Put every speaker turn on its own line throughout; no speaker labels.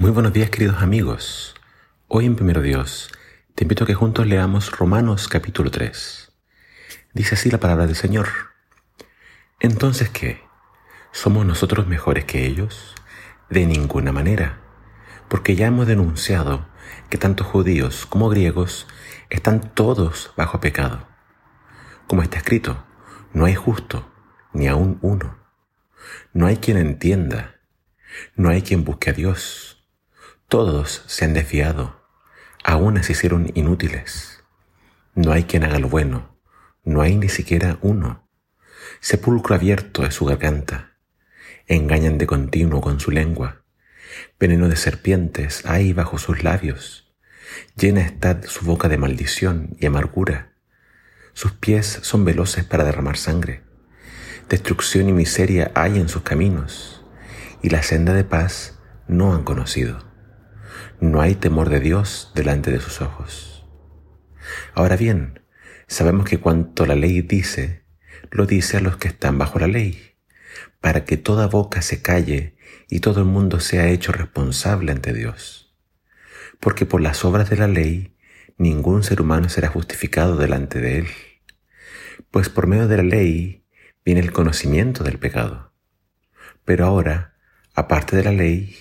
Muy buenos días queridos amigos. Hoy en Primero Dios te invito a que juntos leamos Romanos capítulo 3. Dice así la palabra del Señor. Entonces, ¿qué? ¿Somos nosotros mejores que ellos? De ninguna manera, porque ya hemos denunciado que tanto judíos como griegos están todos bajo pecado. Como está escrito, no hay justo, ni aún uno. No hay quien entienda, no hay quien busque a Dios. Todos se han desviado, aún se hicieron inútiles. No hay quien haga lo bueno, no hay ni siquiera uno. Sepulcro abierto es su garganta. Engañan de continuo con su lengua. Veneno de serpientes hay bajo sus labios. Llena está su boca de maldición y amargura. Sus pies son veloces para derramar sangre. Destrucción y miseria hay en sus caminos, y la senda de paz no han conocido. No hay temor de Dios delante de sus ojos. Ahora bien, sabemos que cuanto la ley dice, lo dice a los que están bajo la ley, para que toda boca se calle y todo el mundo sea hecho responsable ante Dios. Porque por las obras de la ley ningún ser humano será justificado delante de él, pues por medio de la ley viene el conocimiento del pecado. Pero ahora, aparte de la ley,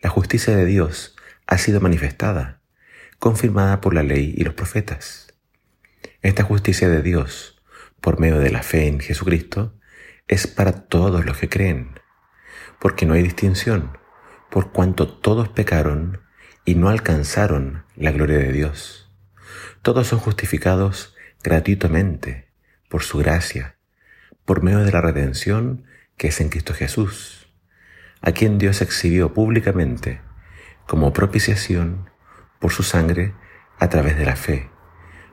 la justicia de Dios ha sido manifestada, confirmada por la ley y los profetas. Esta justicia de Dios, por medio de la fe en Jesucristo, es para todos los que creen, porque no hay distinción, por cuanto todos pecaron y no alcanzaron la gloria de Dios. Todos son justificados gratuitamente por su gracia por medio de la redención que es en Cristo Jesús, a quien Dios exhibió públicamente como propiciación por su sangre a través de la fe,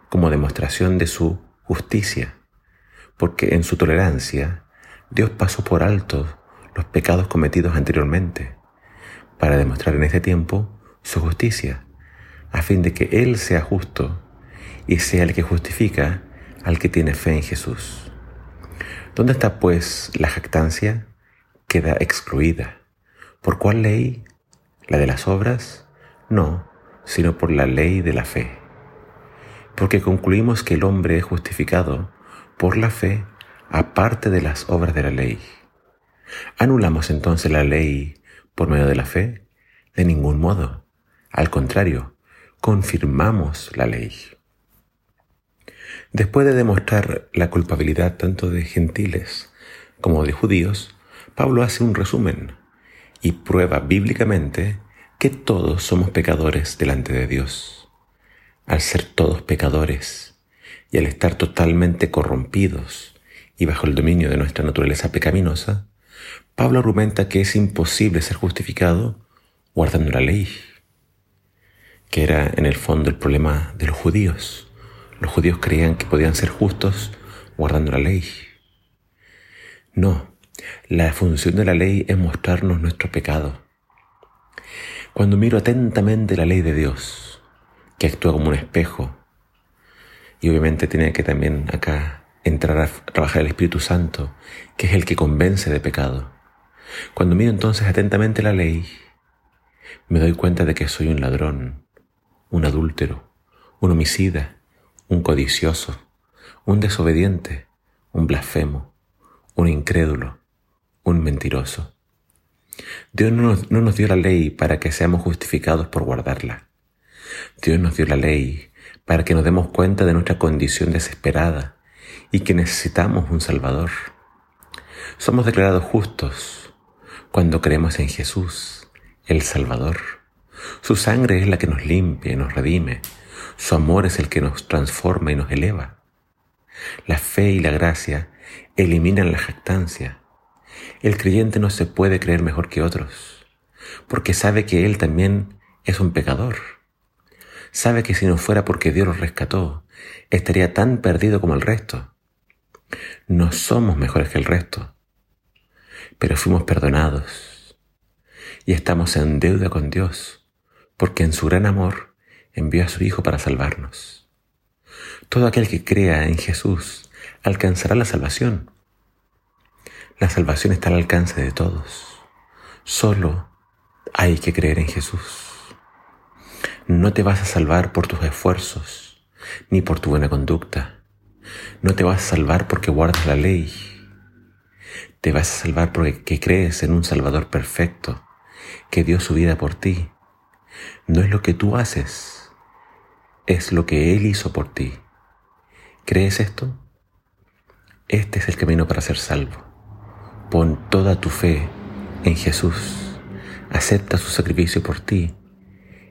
como demostración de su justicia, porque en su tolerancia Dios pasó por alto los pecados cometidos anteriormente, para demostrar en este tiempo su justicia, a fin de que Él sea justo y sea el que justifica al que tiene fe en Jesús. ¿Dónde está pues la jactancia? Queda excluida. ¿Por cuál ley? ¿La de las obras? No, sino por la ley de la fe. Porque concluimos que el hombre es justificado por la fe aparte de las obras de la ley. ¿Anulamos entonces la ley por medio de la fe? De ningún modo. Al contrario, confirmamos la ley. Después de demostrar la culpabilidad tanto de gentiles como de judíos, Pablo hace un resumen y prueba bíblicamente que todos somos pecadores delante de Dios. Al ser todos pecadores y al estar totalmente corrompidos y bajo el dominio de nuestra naturaleza pecaminosa, Pablo argumenta que es imposible ser justificado guardando la ley, que era en el fondo el problema de los judíos los judíos creían que podían ser justos guardando la ley. No, la función de la ley es mostrarnos nuestro pecado. Cuando miro atentamente la ley de Dios, que actúa como un espejo, y obviamente tiene que también acá entrar a trabajar el Espíritu Santo, que es el que convence de pecado. Cuando miro entonces atentamente la ley, me doy cuenta de que soy un ladrón, un adúltero, un homicida, un codicioso, un desobediente, un blasfemo, un incrédulo, un mentiroso. Dios no nos, no nos, dio la ley para que seamos justificados por guardarla. Dios nos dio la ley para que nos demos cuenta de nuestra condición desesperada y que necesitamos un Salvador. Somos declarados justos cuando creemos en Jesús, el Salvador. Su sangre es la que nos limpia y nos redime su amor es el que nos transforma y nos eleva. La fe y la gracia eliminan la jactancia. El creyente no se puede creer mejor que otros, porque sabe que él también es un pecador. Sabe que si no fuera porque Dios lo rescató, estaría tan perdido como el resto. No somos mejores que el resto, pero fuimos perdonados y estamos en deuda con Dios, porque en su gran amor envió a su Hijo para salvarnos. Todo aquel que crea en Jesús alcanzará la salvación. La salvación está al alcance de todos. Solo Hay que creer en Jesús. No te vas a salvar por tus esfuerzos, ni por tu buena conducta. No te vas a salvar porque guardas la ley. Te vas a salvar porque crees en un Salvador perfecto, que dio su vida por ti. No es lo que tú haces, es lo que Él hizo por ti. ¿Crees esto? Este es el camino para ser salvo. Pon toda tu fe en Jesús. Acepta su sacrificio por ti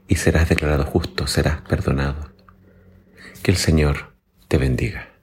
y serás declarado justo, serás perdonado. Que el Señor te bendiga.